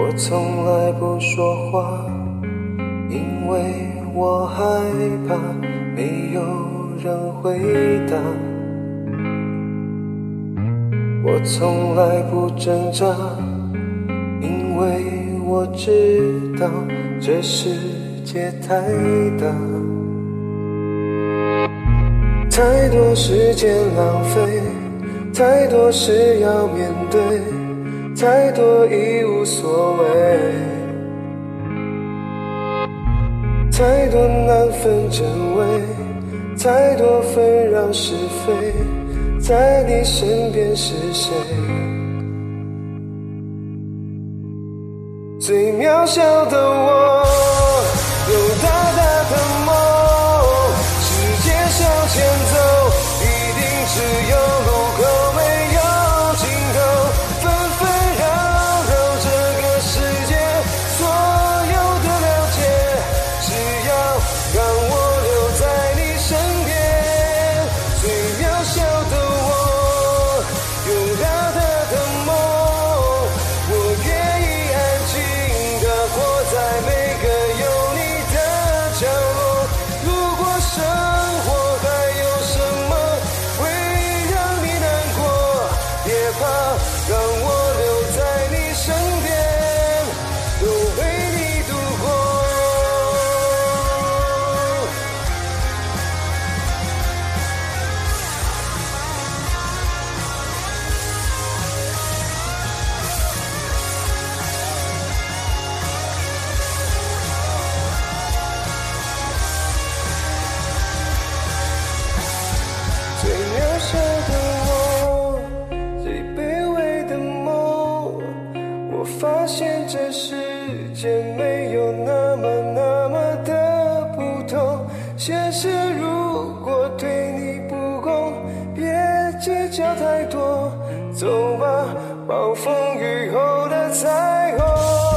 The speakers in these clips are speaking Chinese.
我从来不说话，因为我害怕没有人回答。我从来不挣扎，因为我知道这世界太大，太多时间浪费，太多事要面对。太多已无所谓，太多难分真伪，太多纷扰是非，在你身边是谁？最渺小的我，发现这世界没有那么那么的不同现实如果对你不公别计较太多走吧暴风雨后的彩虹。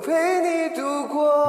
陪你度过。